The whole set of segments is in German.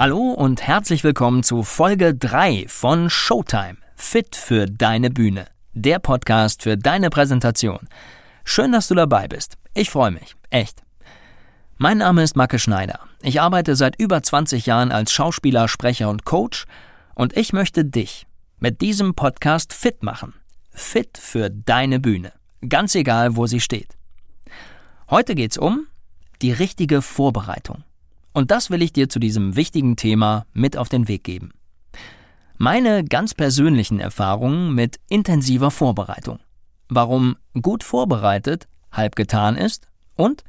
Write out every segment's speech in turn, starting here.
Hallo und herzlich willkommen zu Folge 3 von Showtime. Fit für deine Bühne. Der Podcast für deine Präsentation. Schön, dass du dabei bist. Ich freue mich. Echt. Mein Name ist Macke Schneider. Ich arbeite seit über 20 Jahren als Schauspieler, Sprecher und Coach und ich möchte dich mit diesem Podcast fit machen. Fit für deine Bühne. Ganz egal, wo sie steht. Heute geht's um die richtige Vorbereitung. Und das will ich dir zu diesem wichtigen Thema mit auf den Weg geben. Meine ganz persönlichen Erfahrungen mit intensiver Vorbereitung. Warum gut vorbereitet halb getan ist und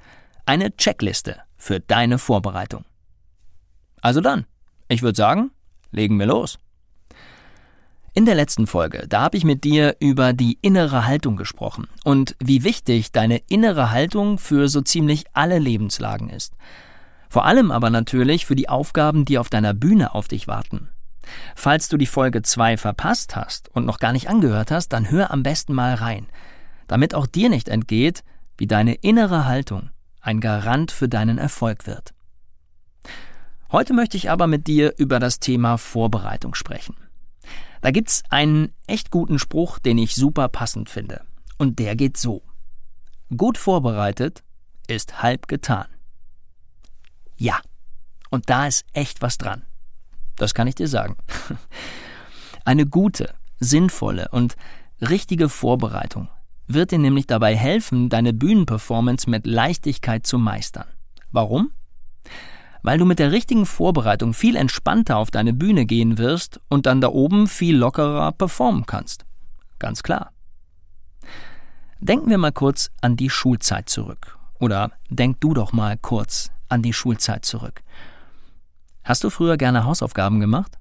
eine Checkliste für deine Vorbereitung. Also dann, ich würde sagen, legen wir los. In der letzten Folge, da habe ich mit dir über die innere Haltung gesprochen und wie wichtig deine innere Haltung für so ziemlich alle Lebenslagen ist. Vor allem aber natürlich für die Aufgaben, die auf deiner Bühne auf dich warten. Falls du die Folge 2 verpasst hast und noch gar nicht angehört hast, dann hör am besten mal rein, damit auch dir nicht entgeht, wie deine innere Haltung ein Garant für deinen Erfolg wird. Heute möchte ich aber mit dir über das Thema Vorbereitung sprechen. Da gibt's einen echt guten Spruch, den ich super passend finde. Und der geht so. Gut vorbereitet ist halb getan. Ja. Und da ist echt was dran. Das kann ich dir sagen. Eine gute, sinnvolle und richtige Vorbereitung wird dir nämlich dabei helfen, deine Bühnenperformance mit Leichtigkeit zu meistern. Warum? Weil du mit der richtigen Vorbereitung viel entspannter auf deine Bühne gehen wirst und dann da oben viel lockerer performen kannst. Ganz klar. Denken wir mal kurz an die Schulzeit zurück. Oder denk du doch mal kurz an die Schulzeit zurück. Hast du früher gerne Hausaufgaben gemacht?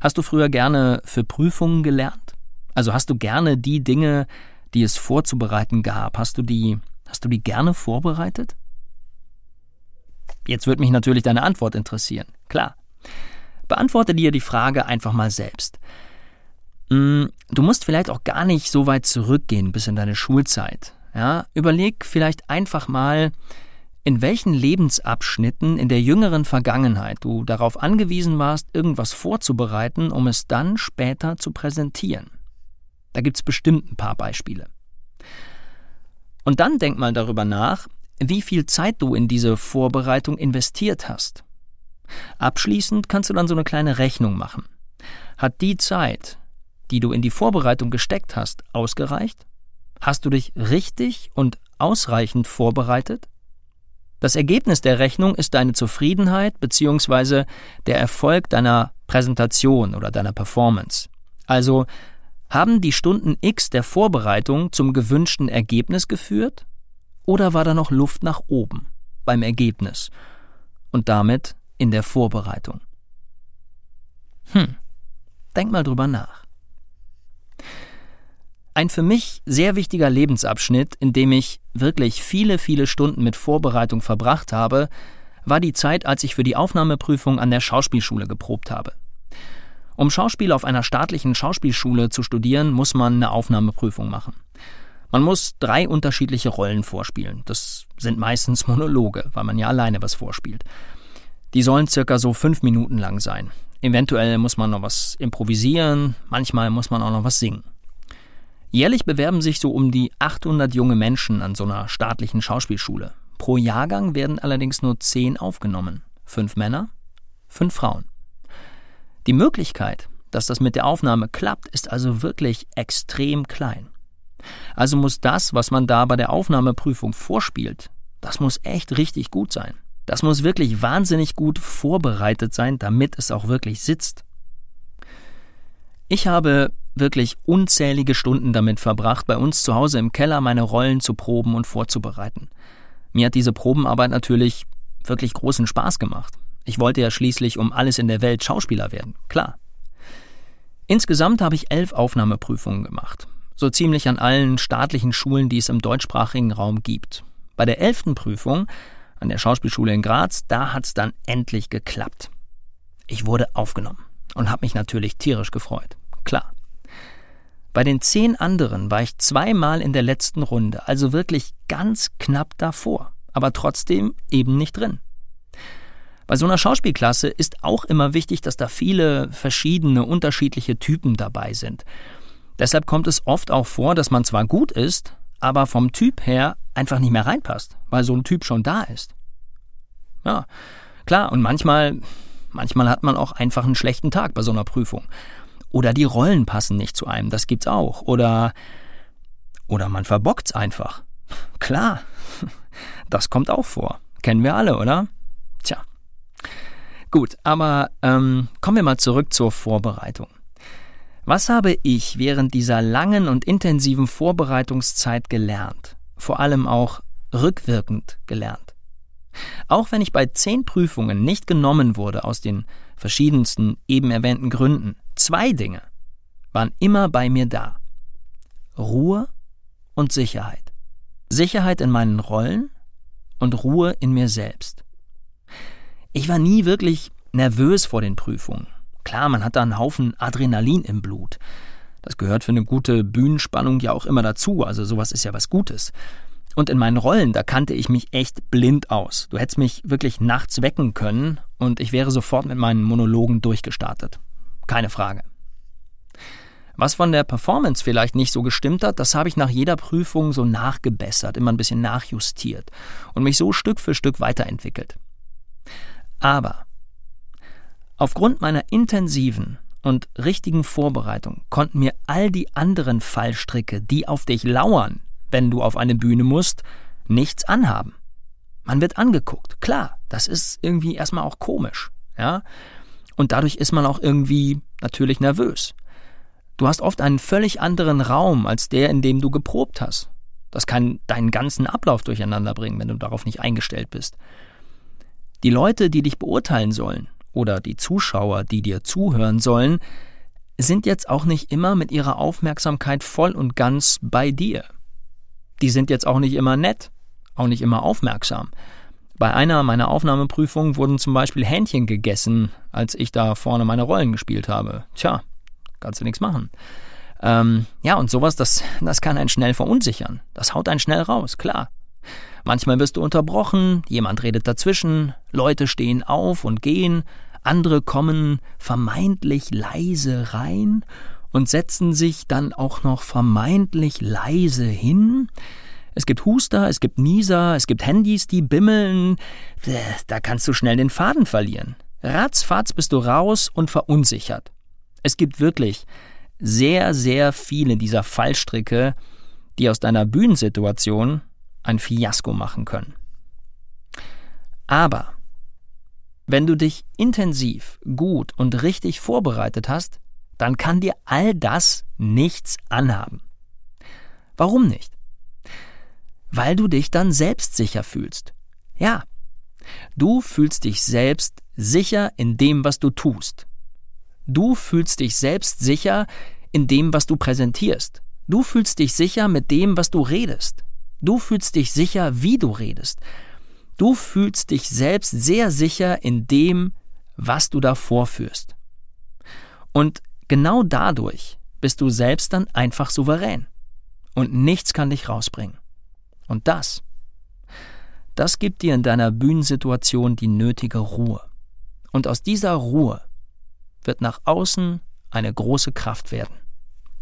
Hast du früher gerne für Prüfungen gelernt? Also hast du gerne die Dinge, die es vorzubereiten gab, hast du die, hast du die gerne vorbereitet? Jetzt würde mich natürlich deine Antwort interessieren. Klar. Beantworte dir die Frage einfach mal selbst. Hm, du musst vielleicht auch gar nicht so weit zurückgehen bis in deine Schulzeit. Ja, überleg vielleicht einfach mal, in welchen Lebensabschnitten in der jüngeren Vergangenheit du darauf angewiesen warst, irgendwas vorzubereiten, um es dann später zu präsentieren. Da gibt's bestimmt ein paar Beispiele. Und dann denk mal darüber nach, wie viel Zeit du in diese Vorbereitung investiert hast. Abschließend kannst du dann so eine kleine Rechnung machen. Hat die Zeit, die du in die Vorbereitung gesteckt hast, ausgereicht? Hast du dich richtig und ausreichend vorbereitet? Das Ergebnis der Rechnung ist deine Zufriedenheit bzw. der Erfolg deiner Präsentation oder deiner Performance. Also haben die Stunden X der Vorbereitung zum gewünschten Ergebnis geführt oder war da noch Luft nach oben beim Ergebnis und damit in der Vorbereitung? Hm, denk mal drüber nach. Ein für mich sehr wichtiger Lebensabschnitt, in dem ich wirklich viele, viele Stunden mit Vorbereitung verbracht habe, war die Zeit, als ich für die Aufnahmeprüfung an der Schauspielschule geprobt habe. Um Schauspiel auf einer staatlichen Schauspielschule zu studieren, muss man eine Aufnahmeprüfung machen. Man muss drei unterschiedliche Rollen vorspielen. Das sind meistens Monologe, weil man ja alleine was vorspielt. Die sollen circa so fünf Minuten lang sein. Eventuell muss man noch was improvisieren, manchmal muss man auch noch was singen. Jährlich bewerben sich so um die 800 junge Menschen an so einer staatlichen Schauspielschule. Pro Jahrgang werden allerdings nur 10 aufgenommen. Fünf Männer, fünf Frauen. Die Möglichkeit, dass das mit der Aufnahme klappt, ist also wirklich extrem klein. Also muss das, was man da bei der Aufnahmeprüfung vorspielt, das muss echt richtig gut sein. Das muss wirklich wahnsinnig gut vorbereitet sein, damit es auch wirklich sitzt. Ich habe wirklich unzählige Stunden damit verbracht, bei uns zu Hause im Keller meine Rollen zu proben und vorzubereiten. Mir hat diese Probenarbeit natürlich wirklich großen Spaß gemacht. Ich wollte ja schließlich um alles in der Welt Schauspieler werden, klar. Insgesamt habe ich elf Aufnahmeprüfungen gemacht. So ziemlich an allen staatlichen Schulen, die es im deutschsprachigen Raum gibt. Bei der elften Prüfung an der Schauspielschule in Graz, da hat's dann endlich geklappt. Ich wurde aufgenommen und habe mich natürlich tierisch gefreut. Klar. Bei den zehn anderen war ich zweimal in der letzten Runde, also wirklich ganz knapp davor, aber trotzdem eben nicht drin. Bei so einer Schauspielklasse ist auch immer wichtig, dass da viele verschiedene, unterschiedliche Typen dabei sind. Deshalb kommt es oft auch vor, dass man zwar gut ist, aber vom Typ her einfach nicht mehr reinpasst, weil so ein Typ schon da ist. Ja, klar, und manchmal, manchmal hat man auch einfach einen schlechten Tag bei so einer Prüfung. Oder die Rollen passen nicht zu einem, das gibt's auch. Oder, oder man verbockt's einfach. Klar, das kommt auch vor. Kennen wir alle, oder? Tja. Gut, aber ähm, kommen wir mal zurück zur Vorbereitung. Was habe ich während dieser langen und intensiven Vorbereitungszeit gelernt? Vor allem auch rückwirkend gelernt. Auch wenn ich bei zehn Prüfungen nicht genommen wurde aus den verschiedensten eben erwähnten Gründen, zwei Dinge waren immer bei mir da. Ruhe und Sicherheit. Sicherheit in meinen Rollen und Ruhe in mir selbst. Ich war nie wirklich nervös vor den Prüfungen. Klar, man hat da einen Haufen Adrenalin im Blut. Das gehört für eine gute Bühnenspannung ja auch immer dazu, also sowas ist ja was Gutes. Und in meinen Rollen, da kannte ich mich echt blind aus. Du hättest mich wirklich nachts wecken können und ich wäre sofort mit meinen Monologen durchgestartet. Keine Frage. Was von der Performance vielleicht nicht so gestimmt hat, das habe ich nach jeder Prüfung so nachgebessert, immer ein bisschen nachjustiert und mich so Stück für Stück weiterentwickelt. Aber aufgrund meiner intensiven und richtigen Vorbereitung konnten mir all die anderen Fallstricke, die auf dich lauern, wenn du auf eine Bühne musst, nichts anhaben. Man wird angeguckt, klar, das ist irgendwie erstmal auch komisch, ja? Und dadurch ist man auch irgendwie natürlich nervös. Du hast oft einen völlig anderen Raum als der, in dem du geprobt hast. Das kann deinen ganzen Ablauf durcheinander bringen, wenn du darauf nicht eingestellt bist. Die Leute, die dich beurteilen sollen, oder die Zuschauer, die dir zuhören sollen, sind jetzt auch nicht immer mit ihrer Aufmerksamkeit voll und ganz bei dir. Die sind jetzt auch nicht immer nett, auch nicht immer aufmerksam. Bei einer meiner Aufnahmeprüfungen wurden zum Beispiel Hähnchen gegessen, als ich da vorne meine Rollen gespielt habe. Tja, kannst du nichts machen. Ähm, ja, und sowas, das, das kann einen schnell verunsichern. Das haut einen schnell raus, klar. Manchmal wirst du unterbrochen, jemand redet dazwischen, Leute stehen auf und gehen, andere kommen vermeintlich leise rein und setzen sich dann auch noch vermeintlich leise hin. Es gibt Huster, es gibt Nieser, es gibt Handys, die bimmeln. Da kannst du schnell den Faden verlieren. Ratzfatz bist du raus und verunsichert. Es gibt wirklich sehr, sehr viele dieser Fallstricke, die aus deiner Bühnensituation ein Fiasko machen können. Aber wenn du dich intensiv, gut und richtig vorbereitet hast, dann kann dir all das nichts anhaben. Warum nicht? Weil du dich dann selbstsicher fühlst. Ja, du fühlst dich selbst sicher in dem, was du tust. Du fühlst dich selbst sicher in dem, was du präsentierst. Du fühlst dich sicher mit dem, was du redest. Du fühlst dich sicher, wie du redest. Du fühlst dich selbst sehr sicher in dem, was du da vorführst. Und genau dadurch bist du selbst dann einfach souverän. Und nichts kann dich rausbringen. Und das, das gibt dir in deiner Bühnensituation die nötige Ruhe. Und aus dieser Ruhe wird nach außen eine große Kraft werden.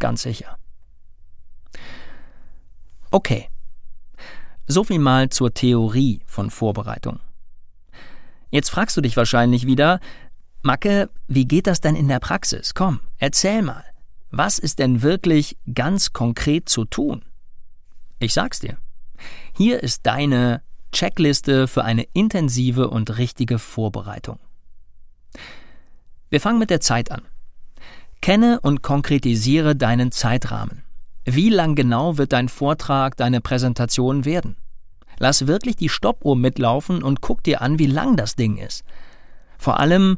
Ganz sicher. Okay, so viel mal zur Theorie von Vorbereitung. Jetzt fragst du dich wahrscheinlich wieder, Macke, wie geht das denn in der Praxis? Komm, erzähl mal. Was ist denn wirklich ganz konkret zu tun? Ich sag's dir. Hier ist deine Checkliste für eine intensive und richtige Vorbereitung. Wir fangen mit der Zeit an. Kenne und konkretisiere deinen Zeitrahmen. Wie lang genau wird dein Vortrag, deine Präsentation werden? Lass wirklich die Stoppuhr mitlaufen und guck dir an, wie lang das Ding ist. Vor allem,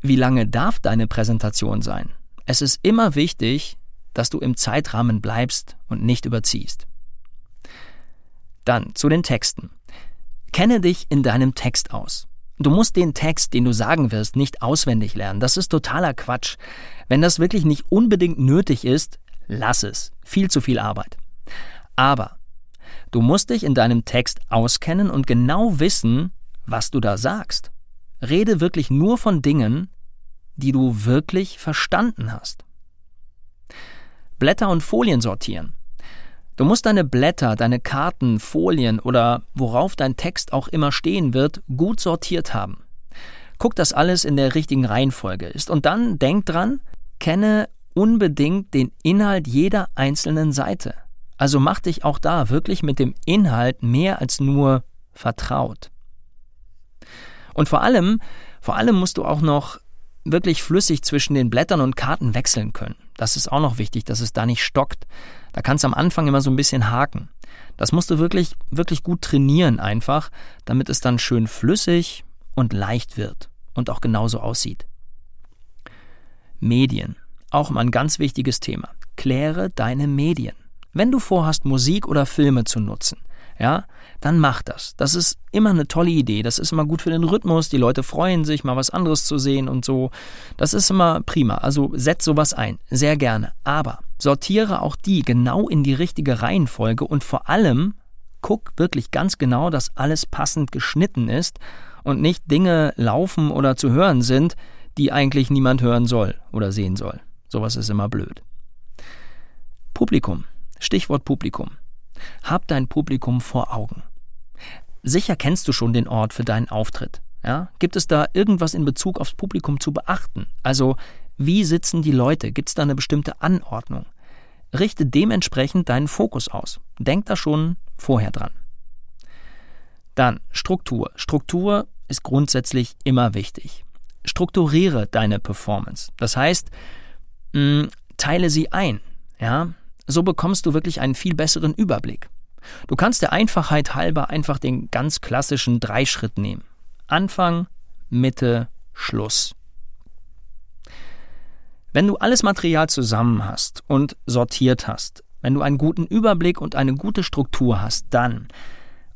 wie lange darf deine Präsentation sein? Es ist immer wichtig, dass du im Zeitrahmen bleibst und nicht überziehst. Dann zu den Texten. Kenne dich in deinem Text aus. Du musst den Text, den du sagen wirst, nicht auswendig lernen. Das ist totaler Quatsch. Wenn das wirklich nicht unbedingt nötig ist, lass es. Viel zu viel Arbeit. Aber du musst dich in deinem Text auskennen und genau wissen, was du da sagst. Rede wirklich nur von Dingen, die du wirklich verstanden hast. Blätter und Folien sortieren. Du musst deine Blätter, deine Karten, Folien oder worauf dein Text auch immer stehen wird, gut sortiert haben. Guck, dass alles in der richtigen Reihenfolge ist. Und dann denk dran, kenne unbedingt den Inhalt jeder einzelnen Seite. Also mach dich auch da wirklich mit dem Inhalt mehr als nur vertraut. Und vor allem, vor allem musst du auch noch wirklich flüssig zwischen den Blättern und Karten wechseln können. Das ist auch noch wichtig, dass es da nicht stockt. Da kannst du am Anfang immer so ein bisschen haken. Das musst du wirklich, wirklich gut trainieren einfach, damit es dann schön flüssig und leicht wird und auch genauso aussieht. Medien. Auch mal ein ganz wichtiges Thema. Kläre deine Medien. Wenn du vorhast, Musik oder Filme zu nutzen, ja, dann mach das. Das ist immer eine tolle Idee. Das ist immer gut für den Rhythmus. Die Leute freuen sich, mal was anderes zu sehen und so. Das ist immer prima. Also setz sowas ein. Sehr gerne. Aber sortiere auch die genau in die richtige Reihenfolge und vor allem guck wirklich ganz genau, dass alles passend geschnitten ist und nicht Dinge laufen oder zu hören sind, die eigentlich niemand hören soll oder sehen soll. Sowas ist immer blöd. Publikum. Stichwort Publikum. Hab dein Publikum vor Augen. Sicher kennst du schon den Ort für deinen Auftritt. Ja? Gibt es da irgendwas in Bezug aufs Publikum zu beachten? Also, wie sitzen die Leute? Gibt es da eine bestimmte Anordnung? Richte dementsprechend deinen Fokus aus. Denk da schon vorher dran. Dann Struktur. Struktur ist grundsätzlich immer wichtig. Strukturiere deine Performance. Das heißt, mh, mm, teile sie ein. Ja, so bekommst du wirklich einen viel besseren Überblick. Du kannst der Einfachheit halber einfach den ganz klassischen Dreischritt nehmen. Anfang, Mitte, Schluss. Wenn du alles Material zusammen hast und sortiert hast, wenn du einen guten Überblick und eine gute Struktur hast, dann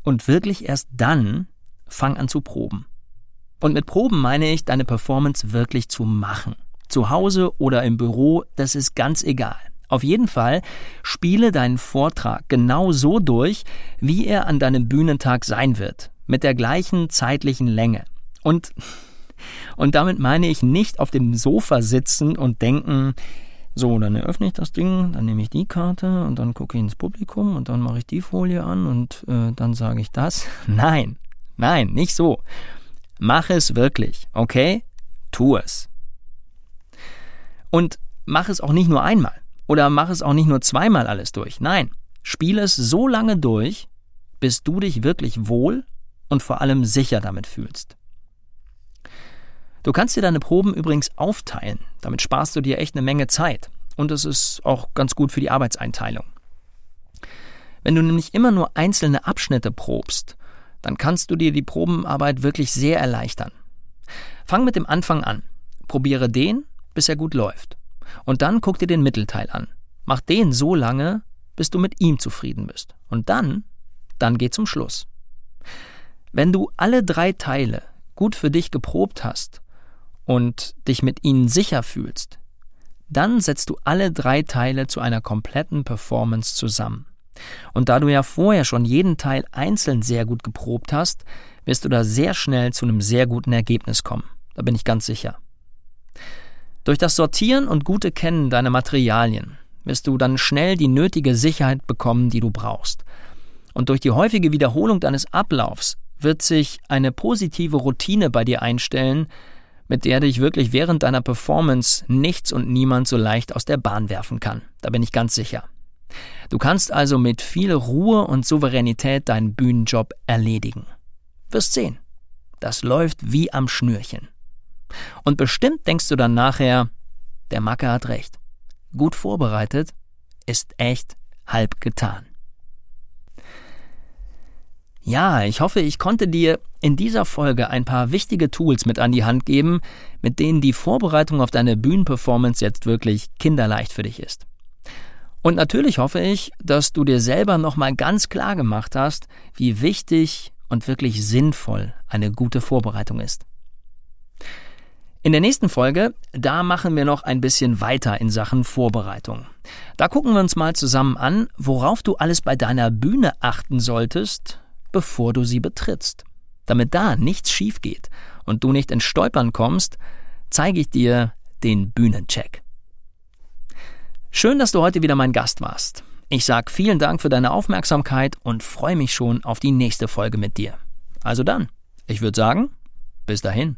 und wirklich erst dann fang an zu proben. Und mit Proben meine ich, deine Performance wirklich zu machen. Zu Hause oder im Büro, das ist ganz egal. Auf jeden Fall spiele deinen Vortrag genau so durch, wie er an deinem Bühnentag sein wird, mit der gleichen zeitlichen Länge. Und, und damit meine ich nicht auf dem Sofa sitzen und denken, so, dann eröffne ich das Ding, dann nehme ich die Karte und dann gucke ich ins Publikum und dann mache ich die Folie an und äh, dann sage ich das. Nein, nein, nicht so. Mach es wirklich, okay? Tu es. Und mach es auch nicht nur einmal. Oder mach es auch nicht nur zweimal alles durch. Nein, spiele es so lange durch, bis du dich wirklich wohl und vor allem sicher damit fühlst. Du kannst dir deine Proben übrigens aufteilen. Damit sparst du dir echt eine Menge Zeit. Und es ist auch ganz gut für die Arbeitseinteilung. Wenn du nämlich immer nur einzelne Abschnitte probst, dann kannst du dir die Probenarbeit wirklich sehr erleichtern. Fang mit dem Anfang an. Probiere den, bis er gut läuft. Und dann guck dir den Mittelteil an. Mach den so lange, bis du mit ihm zufrieden bist. Und dann, dann geh zum Schluss. Wenn du alle drei Teile gut für dich geprobt hast und dich mit ihnen sicher fühlst, dann setzt du alle drei Teile zu einer kompletten Performance zusammen. Und da du ja vorher schon jeden Teil einzeln sehr gut geprobt hast, wirst du da sehr schnell zu einem sehr guten Ergebnis kommen. Da bin ich ganz sicher. Durch das Sortieren und gute Kennen deiner Materialien wirst du dann schnell die nötige Sicherheit bekommen, die du brauchst. Und durch die häufige Wiederholung deines Ablaufs wird sich eine positive Routine bei dir einstellen, mit der dich wirklich während deiner Performance nichts und niemand so leicht aus der Bahn werfen kann. Da bin ich ganz sicher. Du kannst also mit viel Ruhe und Souveränität deinen Bühnenjob erledigen. Wirst sehen. Das läuft wie am Schnürchen. Und bestimmt denkst du dann nachher, der Macke hat recht. Gut vorbereitet ist echt halb getan. Ja, ich hoffe, ich konnte dir in dieser Folge ein paar wichtige Tools mit an die Hand geben, mit denen die Vorbereitung auf deine Bühnenperformance jetzt wirklich kinderleicht für dich ist. Und natürlich hoffe ich, dass du dir selber nochmal ganz klar gemacht hast, wie wichtig und wirklich sinnvoll eine gute Vorbereitung ist. In der nächsten Folge, da machen wir noch ein bisschen weiter in Sachen Vorbereitung. Da gucken wir uns mal zusammen an, worauf du alles bei deiner Bühne achten solltest, bevor du sie betrittst. Damit da nichts schief geht und du nicht ins Stolpern kommst, zeige ich dir den Bühnencheck. Schön, dass du heute wieder mein Gast warst. Ich sage vielen Dank für deine Aufmerksamkeit und freue mich schon auf die nächste Folge mit dir. Also dann, ich würde sagen, bis dahin.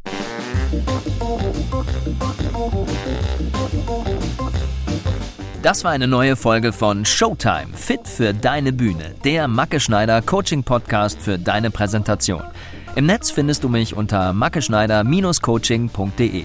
Das war eine neue Folge von Showtime, fit für deine Bühne, der Macke Schneider Coaching Podcast für deine Präsentation. Im Netz findest du mich unter mackeschneider-coaching.de.